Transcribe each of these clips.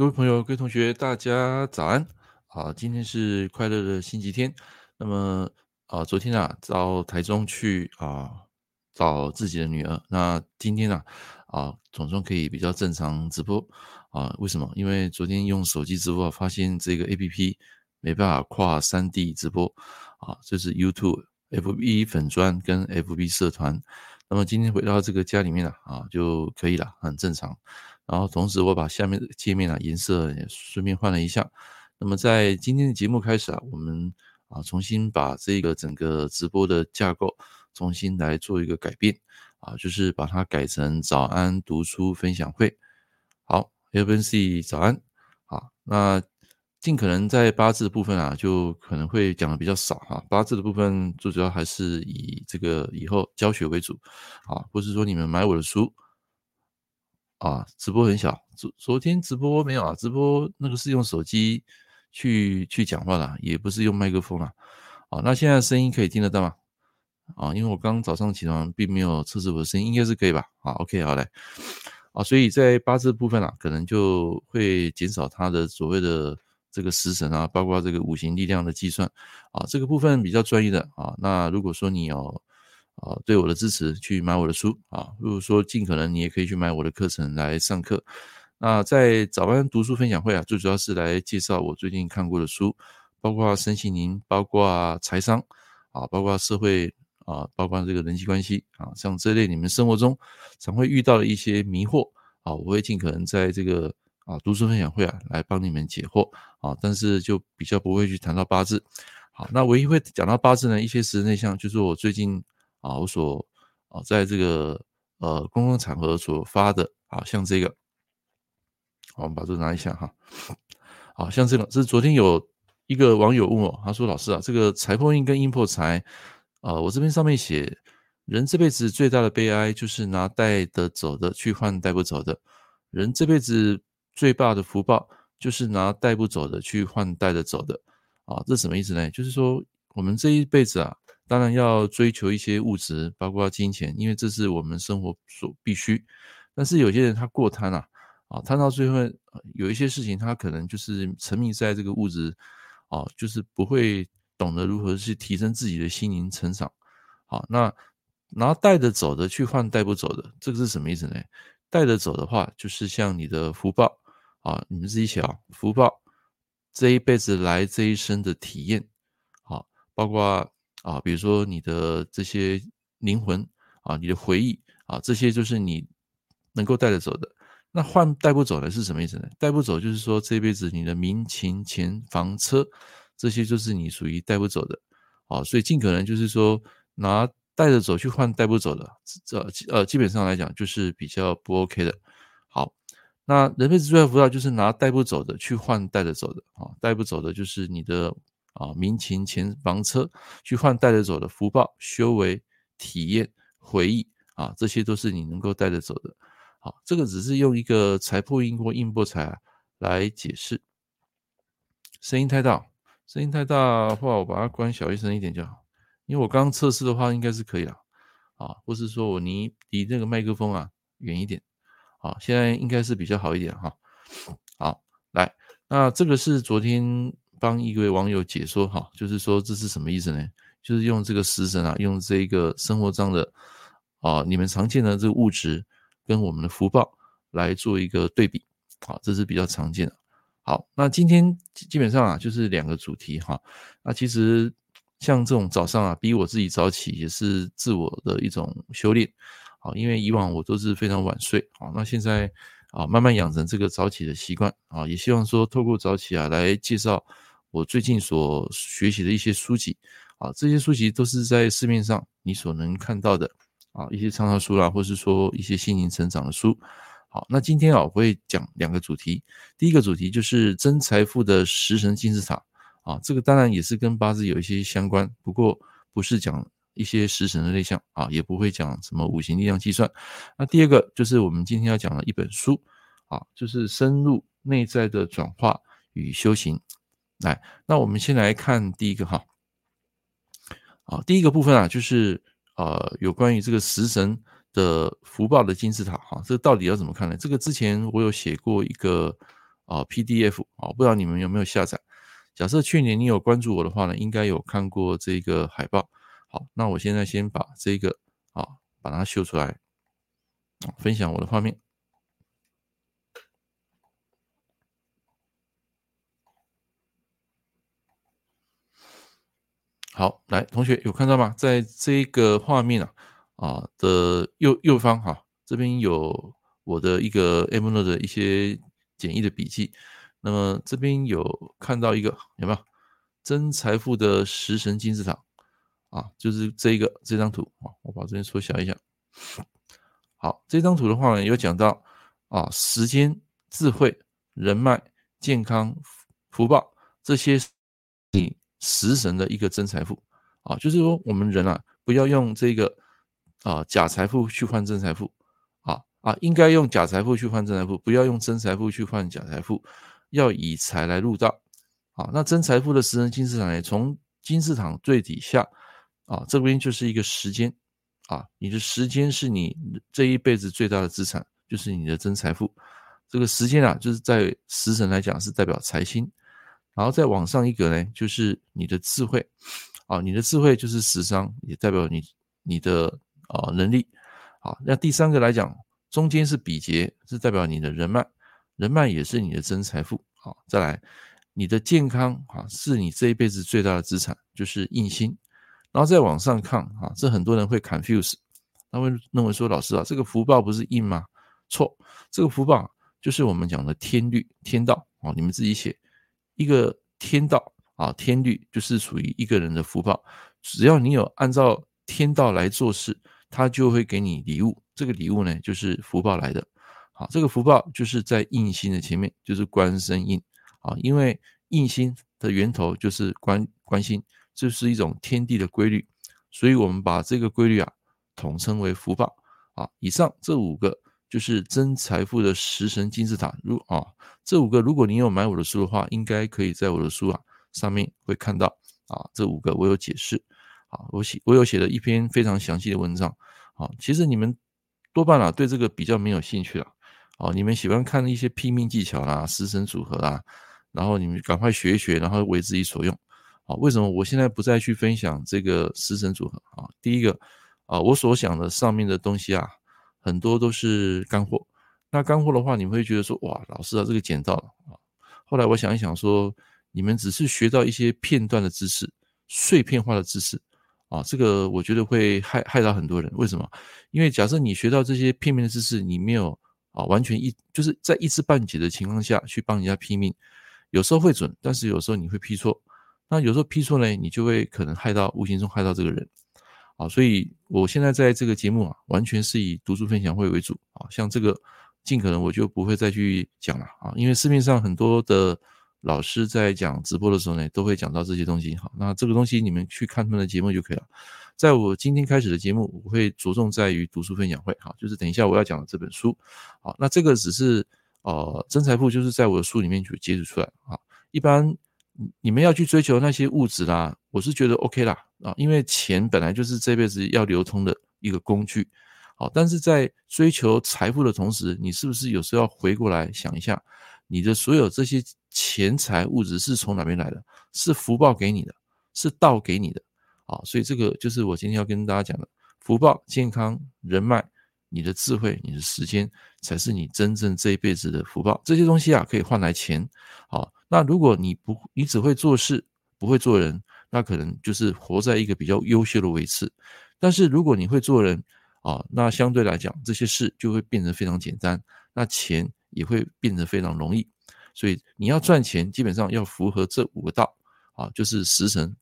各位朋友、各位同学，大家早安啊！今天是快乐的星期天。那么啊，昨天啊到台中去啊找自己的女儿。那今天呢啊，总算可以比较正常直播啊？为什么？因为昨天用手机直播，发现这个 APP 没办法跨三 D 直播啊，这是 YouTube、FB 粉专跟 FB 社团。那么今天回到这个家里面了啊，就可以了，很正常。然后同时我把下面的界面啊颜色也顺便换了一下。那么在今天的节目开始啊，我们啊重新把这个整个直播的架构重新来做一个改变啊，就是把它改成早安读书分享会。好，ABC 早安。好，那尽可能在八字的部分啊，就可能会讲的比较少哈。八字的部分最主要还是以这个以后教学为主啊，不是说你们买我的书。啊，直播很小。昨昨天直播没有啊？直播那个是用手机去去讲话的，也不是用麦克风啊。啊，那现在声音可以听得到吗？啊，因为我刚早上起床，并没有测试我的声音，应该是可以吧？好，OK，好嘞。啊，所以在八字部分啊，可能就会减少它的所谓的这个时辰啊，包括这个五行力量的计算啊，这个部分比较专业的啊。那如果说你有。啊，对我的支持，去买我的书啊。如果说尽可能，你也可以去买我的课程来上课。那在早安读书分享会啊，最主要是来介绍我最近看过的书，包括身心灵，包括财商啊，包括社会啊，包括这个人际关系啊，像这类你们生活中常会遇到的一些迷惑啊，我会尽可能在这个啊读书分享会啊来帮你们解惑啊，但是就比较不会去谈到八字。好，那唯一会讲到八字呢，一些实质内向，就是我最近。啊，我所啊，在这个呃公共场合所发的，啊，像这个，我们把这拿一下哈，好像这个，这是昨天有一个网友问我，他说：“老师啊，这个财破印跟印破财，啊，我这边上面写，人这辈子最大的悲哀就是拿带得走的去换带不走的，人这辈子最大的福报就是拿带不走的去换带得走的，啊，这什么意思呢？就是说我们这一辈子啊。”当然要追求一些物质，包括金钱，因为这是我们生活所必须。但是有些人他过贪啊，啊，贪到最后有一些事情，他可能就是沉迷在这个物质，啊，就是不会懂得如何去提升自己的心灵成长。好，那拿带着走的去换带不走的，这个是什么意思呢？带着走的话，就是像你的福报啊，你们自己想，福报这一辈子来这一生的体验，好，包括。啊，比如说你的这些灵魂啊，你的回忆啊，这些就是你能够带得走的。那换带不走的是什么意思呢？带不走就是说这辈子你的名、情、钱、房、车，这些就是你属于带不走的。啊，所以尽可能就是说拿带着走去换带不走的，这呃基本上来讲就是比较不 OK 的。好，那人辈子最大福报就是拿带不走的去换带着走的。啊，带不走的就是你的。啊，民情、前、房、车，去换带着走的福报、修为、体验、回忆啊，这些都是你能够带着走的。好，这个只是用一个财破印或印破财来解释。声音太大，声音太大的话，我把它关小一声一点就好。因为我刚测试的话，应该是可以了啊，或是说我离离那个麦克风啊远一点。啊，现在应该是比较好一点哈。好，来，那这个是昨天。帮一位网友解说哈，就是说这是什么意思呢？就是用这个食神啊，用这个生活上的啊，你们常见的这个物质跟我们的福报来做一个对比，好，这是比较常见的。好，那今天基本上啊，就是两个主题哈。那其实像这种早上啊，逼我自己早起也是自我的一种修炼，好，因为以往我都是非常晚睡，好，那现在啊，慢慢养成这个早起的习惯啊，也希望说透过早起啊来介绍。我最近所学习的一些书籍啊，这些书籍都是在市面上你所能看到的啊，一些畅销书啦，或是说一些心灵成长的书。好，那今天啊，我会讲两个主题。第一个主题就是真财富的食神金字塔啊，这个当然也是跟八字有一些相关，不过不是讲一些食神的类象啊，也不会讲什么五行力量计算。那第二个就是我们今天要讲的一本书啊，就是深入内在的转化与修行。来，那我们先来看第一个哈，啊，第一个部分啊，就是呃，有关于这个食神的福报的金字塔哈，这到底要怎么看呢？这个之前我有写过一个啊 PDF 啊，不知道你们有没有下载？假设去年你有关注我的话呢，应该有看过这个海报。好，那我现在先把这个啊把它秀出来，分享我的画面。好，来，同学有看到吗？在这个画面啊。啊的右右方哈，这边有我的一个 M n o 的一些简易的笔记。那么这边有看到一个有没有真财富的食神金字塔啊？就是这一个这张图啊，我把这边缩小一下。好，这张图的话呢，有讲到啊，时间、智慧、人脉、健康、福报这些食神的一个真财富啊，就是说我们人啊，不要用这个。啊，假财富去换真财富，啊啊，应该用假财富去换真财富，不要用真财富去换假财富，要以财来入道。啊，那真财富的食神金字塔呢，从金字塔最底下，啊，这边就是一个时间，啊，你的时间是你这一辈子最大的资产，就是你的真财富。这个时间啊，就是在食神来讲是代表财星，然后再往上一格呢，就是你的智慧，啊，你的智慧就是十伤，也代表你你的。啊，能力好。那第三个来讲，中间是比劫，是代表你的人脉，人脉也是你的真财富。好，再来，你的健康啊，是你这一辈子最大的资产，就是印星。然后再往上看啊，这很多人会 confuse，他会认为说，老师啊，这个福报不是印吗？错，这个福报就是我们讲的天律、天道啊。你们自己写一个天道啊，天律就是属于一个人的福报，只要你有按照天道来做事。他就会给你礼物，这个礼物呢，就是福报来的。好，这个福报就是在印星的前面，就是官身印。啊，因为印星的源头就是官官星，这是一种天地的规律，所以我们把这个规律啊统称为福报。啊，以上这五个就是真财富的食神金字塔。如啊，这五个如果你有买我的书的话，应该可以在我的书啊上面会看到啊，这五个我有解释。啊，我写我有写了一篇非常详细的文章。啊，其实你们多半啊对这个比较没有兴趣了。啊，你们喜欢看一些拼命技巧啦、食神组合啦，然后你们赶快学一学，然后为自己所用。啊，为什么我现在不再去分享这个食神组合？啊，第一个啊，我所想的上面的东西啊，很多都是干货。那干货的话，你会觉得说，哇，老师啊，这个捡到了啊。后来我想一想说，你们只是学到一些片段的知识，碎片化的知识。啊，这个我觉得会害害到很多人。为什么？因为假设你学到这些片面的知识，你没有啊完全一就是在一知半解的情况下去帮人家批命，有时候会准，但是有时候你会批错。那有时候批错呢，你就会可能害到无形中害到这个人。啊，所以我现在在这个节目啊，完全是以读书分享会为主啊。像这个尽可能我就不会再去讲了啊，因为市面上很多的。老师在讲直播的时候呢，都会讲到这些东西。好，那这个东西你们去看他们的节目就可以了。在我今天开始的节目，我会着重在于读书分享会。好，就是等一下我要讲的这本书。好，那这个只是呃真财富，就是在我的书里面就截取出来。啊，一般你们要去追求那些物质啦，我是觉得 OK 啦啊，因为钱本来就是这辈子要流通的一个工具。好，但是在追求财富的同时，你是不是有时候要回过来想一下？你的所有这些钱财物质是从哪边来的？是福报给你的，是道给你的啊！所以这个就是我今天要跟大家讲的：福报、健康、人脉、你的智慧、你的时间，才是你真正这一辈子的福报。这些东西啊，可以换来钱。好，那如果你不，你只会做事，不会做人，那可能就是活在一个比较优秀的位置。但是如果你会做人啊，那相对来讲，这些事就会变得非常简单。那钱。也会变得非常容易，所以你要赚钱，基本上要符合这五个道啊，就是食神、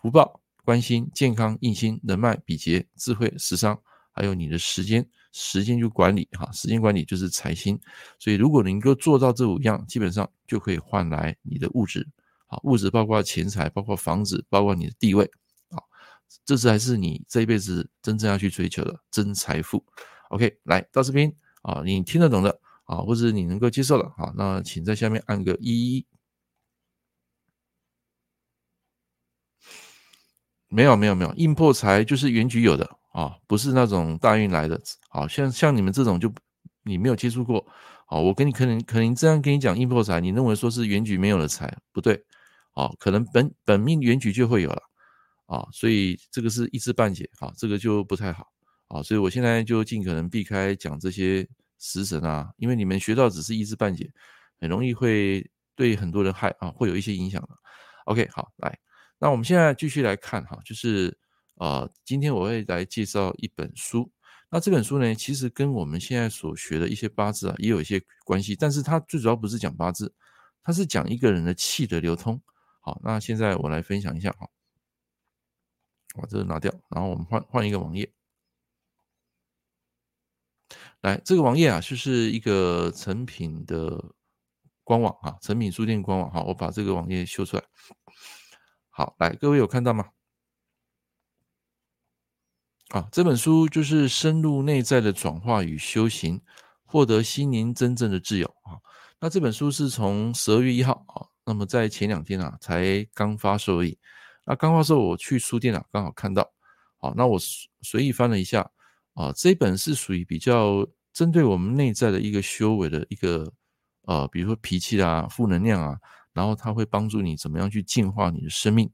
福报、关心、健康、印心、人脉、比劫、智慧、食伤，还有你的时间，时间就管理哈，时间管理就是财星。所以如果能够做到这五样，基本上就可以换来你的物质，啊，物质包括钱财，包括房子，包括你的地位，啊，这才是你这一辈子真正要去追求的真财富。OK，来到这边啊，你听得懂的。啊，或者你能够接受了，啊，那请在下面按个一一。没有没有没有，印破财就是原局有的啊，不是那种大运来的，好像像你们这种就你没有接触过，好，我跟你可能可能这样跟你讲印破财，你认为说是原局没有了财，不对，好，可能本本命原局就会有了，啊，所以这个是一知半解，啊，这个就不太好，啊，所以我现在就尽可能避开讲这些食神啊，因为你们学到只是一知半解，很容易会对很多人害啊，会有一些影响的。OK，好，来，那我们现在继续来看哈，就是。啊，今天我会来介绍一本书。那这本书呢，其实跟我们现在所学的一些八字啊，也有一些关系。但是它最主要不是讲八字，它是讲一个人的气的流通。好，那现在我来分享一下哈，把这个拿掉，然后我们换换一个网页。来，这个网页啊，就是一个成品的官网啊，成品书店官网。哈，我把这个网页秀出来。好，来，各位有看到吗？啊，这本书就是深入内在的转化与修行，获得心灵真正的自由啊。那这本书是从十二月一号啊，那么在前两天啊才刚发售而已。那刚发售，我去书店啊刚好看到，好，那我随意翻了一下啊，这本是属于比较针对我们内在的一个修为的一个呃，比如说脾气啊、负能量啊，然后它会帮助你怎么样去净化你的生命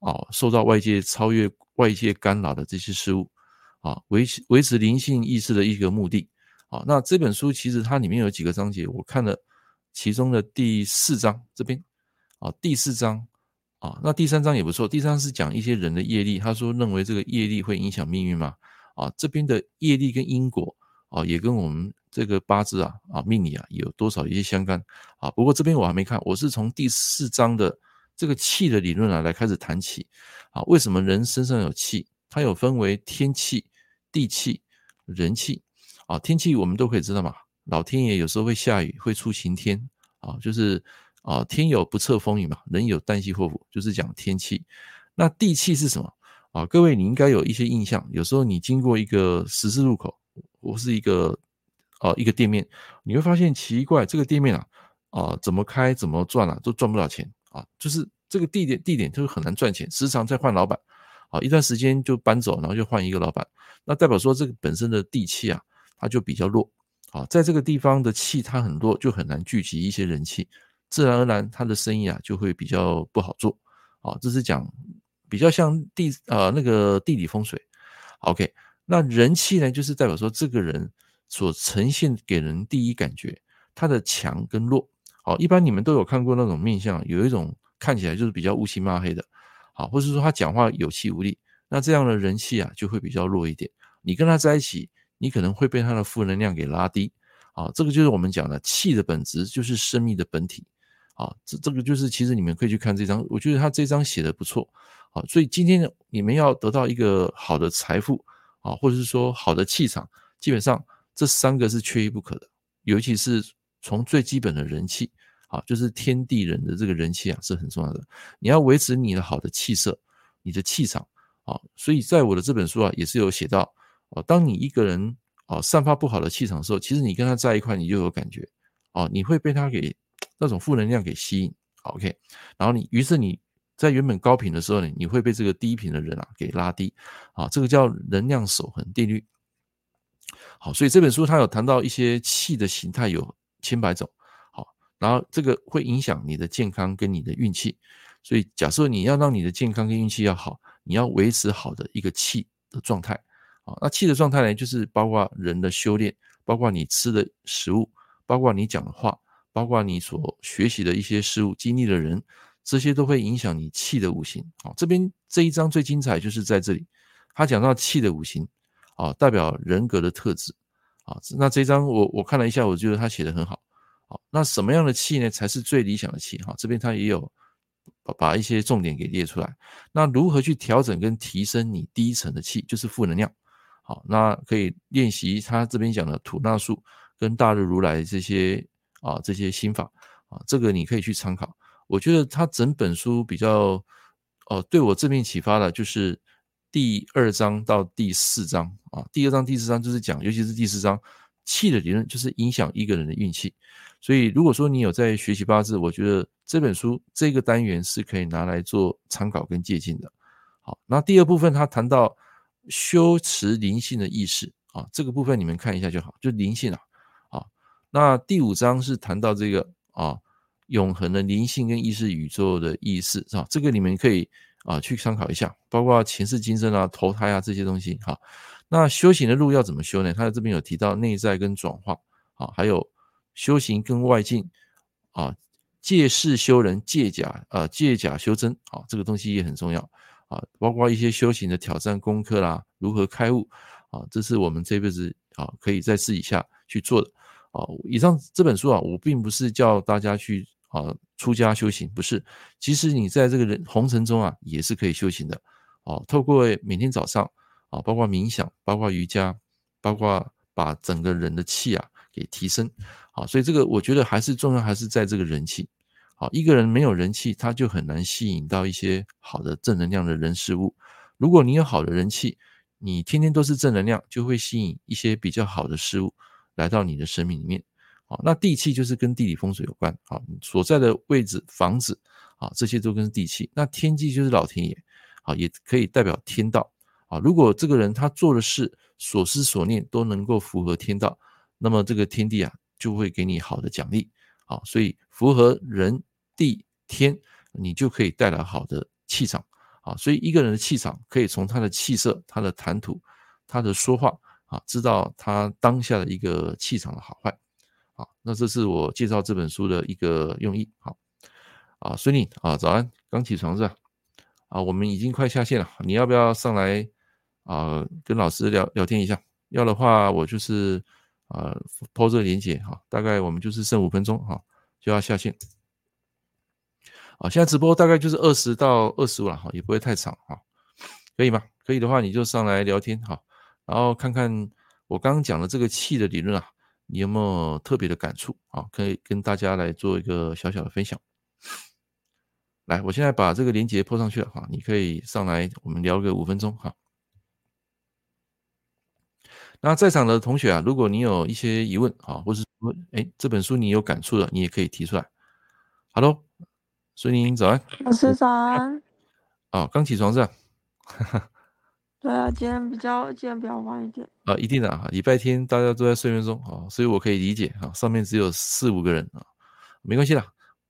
啊，受到外界超越。外界干扰的这些事物，啊，维持维持灵性意识的一个目的，啊，那这本书其实它里面有几个章节，我看了其中的第四章这边，啊，第四章，啊，那第三章也不错，第三章是讲一些人的业力，他说认为这个业力会影响命运嘛，啊，这边的业力跟因果，啊，也跟我们这个八字啊，啊，命理啊，有多少一些相干，啊，不过这边我还没看，我是从第四章的。这个气的理论啊，来开始谈起啊，为什么人身上有气？它有分为天气、地气、人气啊。天气我们都可以知道嘛，老天爷有时候会下雨，会出晴天啊，就是啊，天有不测风云嘛，人有旦夕祸福，就是讲天气。那地气是什么啊？各位你应该有一些印象，有时候你经过一个十字路口或是一个啊一个店面，你会发现奇怪，这个店面啊啊怎么开怎么赚啊，都赚不了钱。啊，就是这个地点地点就是很难赚钱，时常在换老板，啊，一段时间就搬走，然后就换一个老板，那代表说这个本身的地气啊，它就比较弱，啊，在这个地方的气它很弱，就很难聚集一些人气，自然而然它的生意啊就会比较不好做，啊，这是讲比较像地啊那个地理风水，OK，那人气呢，就是代表说这个人所呈现给人第一感觉，他的强跟弱。好，一般你们都有看过那种面相，有一种看起来就是比较乌漆嘛黑的，好，或是说他讲话有气无力，那这样的人气啊就会比较弱一点。你跟他在一起，你可能会被他的负能量给拉低，啊，这个就是我们讲的气的本质，就是生命的本体，啊，这这个就是其实你们可以去看这张，我觉得他这张写的不错，啊，所以今天你们要得到一个好的财富，啊，或者是说好的气场，基本上这三个是缺一不可的，尤其是。从最基本的人气，啊，就是天地人的这个人气啊，是很重要的。你要维持你的好的气色，你的气场，啊，所以在我的这本书啊，也是有写到，哦，当你一个人啊散发不好的气场的时候，其实你跟他在一块，你就有感觉，哦，你会被他给那种负能量给吸引，OK，然后你于是你在原本高频的时候呢，你会被这个低频的人啊给拉低，啊，这个叫能量守恒定律。好，所以这本书它有谈到一些气的形态有。千百种，好，然后这个会影响你的健康跟你的运气，所以假设你要让你的健康跟运气要好，你要维持好的一个气的状态，啊，那气的状态呢，就是包括人的修炼，包括你吃的食物，包括你讲的话，包括你所学习的一些事物、经历的人，这些都会影响你气的五行。啊，这边这一章最精彩就是在这里，他讲到气的五行，啊，代表人格的特质。啊，那这一章我我看了一下，我觉得他写的很好。好，那什么样的气呢，才是最理想的气？哈，这边他也有把把一些重点给列出来。那如何去调整跟提升你低层的气，就是负能量。好，那可以练习他这边讲的吐纳术跟大日如来这些啊这些心法啊，这个你可以去参考。我觉得他整本书比较哦，对我正面启发的就是。第二章到第四章啊，第二章、第四章就是讲，尤其是第四章气的理论，就是影响一个人的运气。所以，如果说你有在学习八字，我觉得这本书这个单元是可以拿来做参考跟借鉴的。好，那第二部分他谈到修持灵性的意识啊，这个部分你们看一下就好，就灵性啊，啊，那第五章是谈到这个啊，永恒的灵性跟意识宇宙的意识啊？这个你们可以啊去参考一下，包括前世今生啊、投胎啊这些东西哈。那修行的路要怎么修呢？他在这边有提到内在跟转化啊，还有修行跟外境啊，借事修人，借假啊，借假修真啊，这个东西也很重要。啊，包括一些修行的挑战功课啦，如何开悟啊，这是我们这辈子啊可以在私底下去做的啊。以上这本书啊，我并不是叫大家去啊出家修行，不是。其实你在这个人红尘中啊，也是可以修行的啊。透过每天早上啊，包括冥想，包括瑜伽，包括把整个人的气啊给提升啊。所以这个我觉得还是重要，还是在这个人气。好，一个人没有人气，他就很难吸引到一些好的正能量的人事物。如果你有好的人气，你天天都是正能量，就会吸引一些比较好的事物来到你的生命里面。好，那地气就是跟地理风水有关。好，所在的位置、房子，啊，这些都跟地气。那天机就是老天爷，啊，也可以代表天道。啊，如果这个人他做的事、所思所念都能够符合天道，那么这个天地啊，就会给你好的奖励。啊，所以符合人地天，你就可以带来好的气场。啊，所以一个人的气场可以从他的气色、他的谈吐、他的说话啊，知道他当下的一个气场的好坏。啊，那这是我介绍这本书的一个用意。好，啊，孙宁啊，早安，刚起床是吧？啊，我们已经快下线了，你要不要上来啊，跟老师聊聊天一下？要的话，我就是。啊，po 这个连接哈，大概我们就是剩五分钟哈，就要下线。啊，现在直播大概就是二十到二十五了哈，也不会太长哈，可以吗？可以的话，你就上来聊天哈，然后看看我刚刚讲的这个气的理论啊，你有没有特别的感触啊？可以跟大家来做一个小小的分享。来，我现在把这个连结 po 上去了哈，你可以上来，我们聊个五分钟哈。那在场的同学啊，如果你有一些疑问啊，或是说，哎，这本书你有感触的，你也可以提出来。Hello，孙宁早安，老师早安。哦，刚起床是吧？对啊，今天比较今天比较晚一点。啊，一定的啊，礼拜天大家都在睡眠中啊，所以我可以理解啊，上面只有四五个人啊，没关系啦，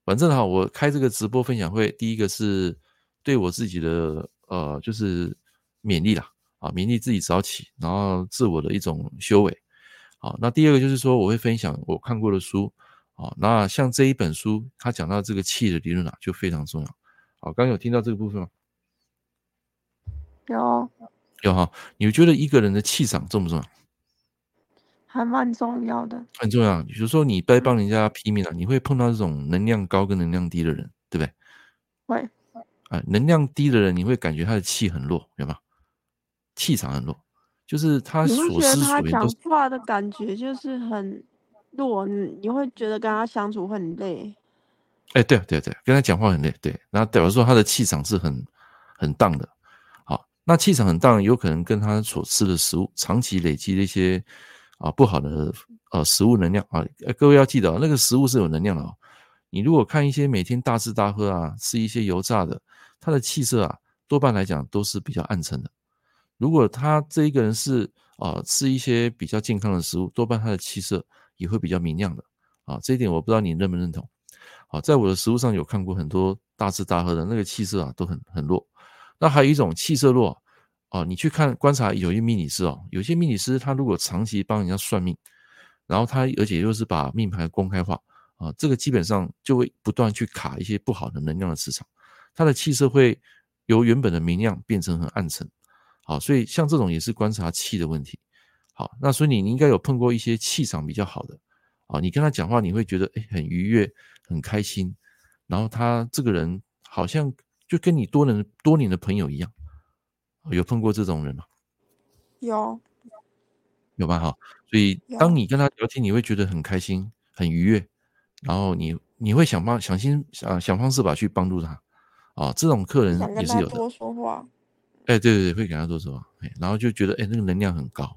反正哈，我开这个直播分享会，第一个是对我自己的呃，就是勉励啦。啊，勉励自己早起，然后自我的一种修为。好，那第二个就是说，我会分享我看过的书。啊，那像这一本书，他讲到这个气的理论啊，就非常重要。好，刚刚有听到这个部分吗？有，有哈。你觉得一个人的气场重不重要？还蛮重要的，很重要。比如说你在帮人家拼命了，你会碰到这种能量高跟能量低的人，对不对？会。啊，能量低的人，你会感觉他的气很弱，有吗？气场很弱，就是他所思所言都。讲话的感觉就是很弱，你你会觉得跟他相处很累。哎，对对对，跟他讲话很累，对。然后代表说他的气场是很很荡的。好，那气场很荡，有可能跟他所吃的食物长期累积的一些啊不好的呃食物能量啊。各位要记得哦，那个食物是有能量的哦。你如果看一些每天大吃大喝啊，吃一些油炸的，他的气色啊，多半来讲都是比较暗沉的。如果他这一个人是啊吃一些比较健康的食物，多半他的气色也会比较明亮的啊。这一点我不知道你认不认同。好，在我的食物上有看过很多大吃大喝的那个气色啊都很很弱。那还有一种气色弱啊，你去看观察有一些命理师哦，有些命理师他如果长期帮人家算命，然后他而且又是把命盘公开化啊，这个基本上就会不断去卡一些不好的能量的磁场，他的气色会由原本的明亮变成很暗沉。好，所以像这种也是观察气的问题。好，那所以你你应该有碰过一些气场比较好的啊，你跟他讲话你会觉得诶很愉悦、很开心，然后他这个人好像就跟你多年多年的朋友一样。有碰过这种人吗？有，有吧？哈，所以当你跟他聊天，你会觉得很开心、很愉悦，然后你你会想方想心想想方设法去帮助他啊。这种客人也是有的。多说话。哎，对对对，会给他做什么？哎，然后就觉得，哎，那个能量很高，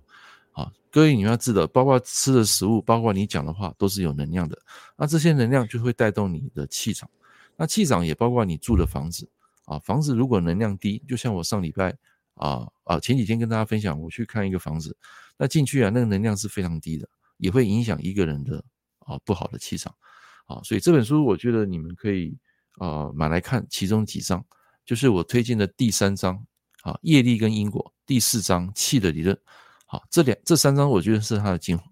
好，各位你们要知道，包括吃的食物，包括你讲的话，都是有能量的。那这些能量就会带动你的气场，那气场也包括你住的房子啊。房子如果能量低，就像我上礼拜啊啊，前几天跟大家分享，我去看一个房子，那进去啊，那个能量是非常低的，也会影响一个人的啊不好的气场啊。所以这本书我觉得你们可以啊买来看，其中几章就是我推荐的第三章啊，业力跟因果，第四章气的理论。好，这两这三章我觉得是它的精华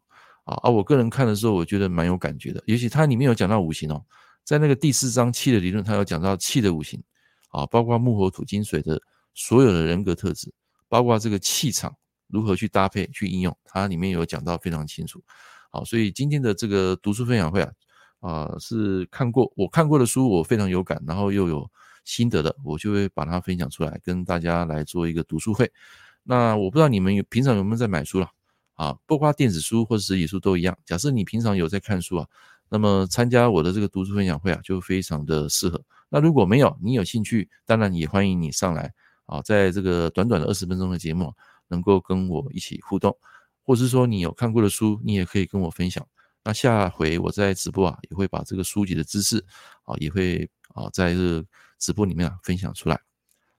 啊。我个人看的时候，我觉得蛮有感觉的。尤其它里面有讲到五行哦，在那个第四章气的理论，它有讲到气的五行啊，包括木火土金水的所有的人格特质，包括这个气场如何去搭配去应用，它里面有讲到非常清楚。好，所以今天的这个读书分享会啊，啊是看过我看过的书，我非常有感，然后又有心得的，我就会把它分享出来，跟大家来做一个读书会。那我不知道你们有平常有没有在买书了啊？不括电子书或者实体书都一样。假设你平常有在看书啊，那么参加我的这个读书分享会啊，就非常的适合。那如果没有，你有兴趣，当然也欢迎你上来啊，在这个短短的二十分钟的节目，能够跟我一起互动，或是说你有看过的书，你也可以跟我分享。那下回我在直播啊，也会把这个书籍的知识啊，也会啊在这直播里面啊分享出来。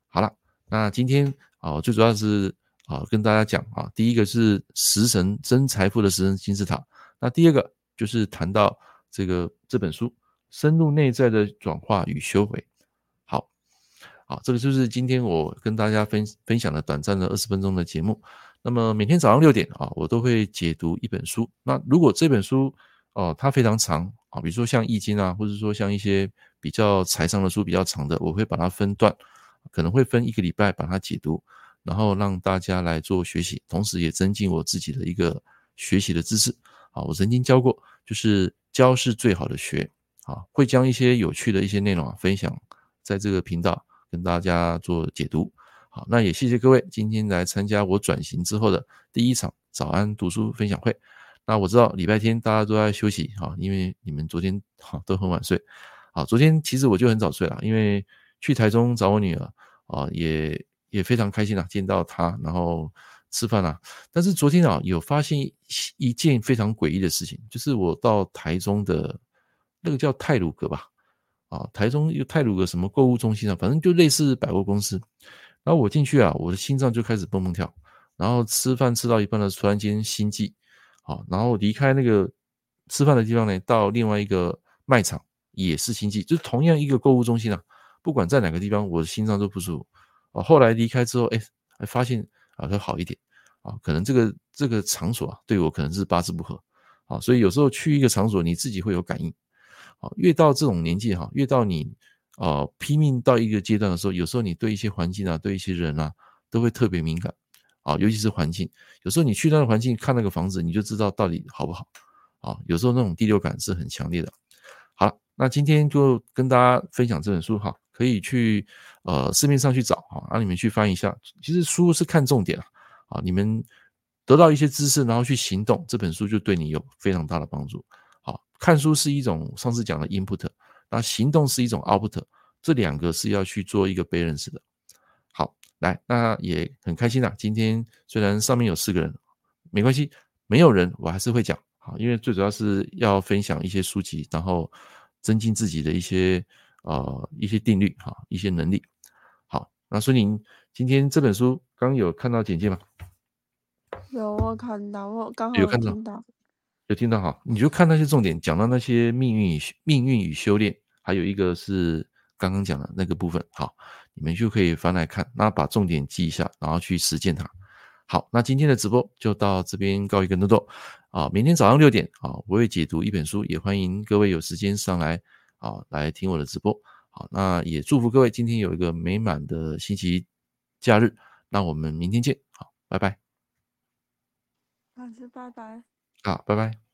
好了，那今天。啊，最主要是啊，跟大家讲啊，第一个是食神真财富的食神金字塔，那第二个就是谈到这个这本书深入内在的转化与修为。好，好，这个就是今天我跟大家分分享的短暂的二十分钟的节目。那么每天早上六点啊，我都会解读一本书。那如果这本书哦，它非常长啊，比如说像易经啊，或者说像一些比较财商的书比较长的，我会把它分段。可能会分一个礼拜把它解读，然后让大家来做学习，同时也增进我自己的一个学习的知识。啊，我曾经教过，就是教是最好的学。啊，会将一些有趣的一些内容啊分享在这个频道跟大家做解读。好，那也谢谢各位今天来参加我转型之后的第一场早安读书分享会。那我知道礼拜天大家都在休息啊，因为你们昨天哈都很晚睡。好，昨天其实我就很早睡了，因为。去台中找我女儿啊，也也非常开心啊，见到她，然后吃饭啊。但是昨天啊，有发现一件非常诡异的事情，就是我到台中的那个叫泰鲁阁吧，啊，台中有太鲁阁什么购物中心啊，反正就类似百货公司。然后我进去啊，我的心脏就开始蹦蹦跳。然后吃饭吃到一半呢，突然间心悸，啊，然后离开那个吃饭的地方呢，到另外一个卖场也是心悸，就是同样一个购物中心啊。不管在哪个地方，我的心脏都不舒服啊。后来离开之后，哎，还发现啊，会好一点啊。可能这个这个场所啊，对我可能是八字不合啊。所以有时候去一个场所，你自己会有感应啊。越到这种年纪哈，越到你啊拼命到一个阶段的时候，有时候你对一些环境啊，对一些人啊，都会特别敏感啊。尤其是环境，有时候你去那个环境看那个房子，你就知道到底好不好啊。有时候那种第六感是很强烈的。好了，那今天就跟大家分享这本书哈。可以去呃市面上去找啊，让你们去翻一下。其实书是看重点啊，啊，你们得到一些知识，然后去行动，这本书就对你有非常大的帮助。好，看书是一种上次讲的 input，那行动是一种 output，这两个是要去做一个 balance 的。好，来，那也很开心啊。今天虽然上面有四个人，没关系，没有人我还是会讲啊，因为最主要是要分享一些书籍，然后增进自己的一些。呃，一些定律哈，一些能力。好，那孙宁，今天这本书刚有看到简介吗？有，我看到，我刚好有听到，有看到，有听到哈。你就看那些重点，讲到那些命运与命运与修炼，还有一个是刚刚讲的那个部分。好，你们就可以翻来看，那把重点记一下，然后去实践它。好，那今天的直播就到这边告一个段落啊。明天早上六点啊，我会解读一本书，也欢迎各位有时间上来。啊，来听我的直播。好，那也祝福各位今天有一个美满的星期假日。那我们明天见。好，拜拜。老师拜拜。好，拜拜。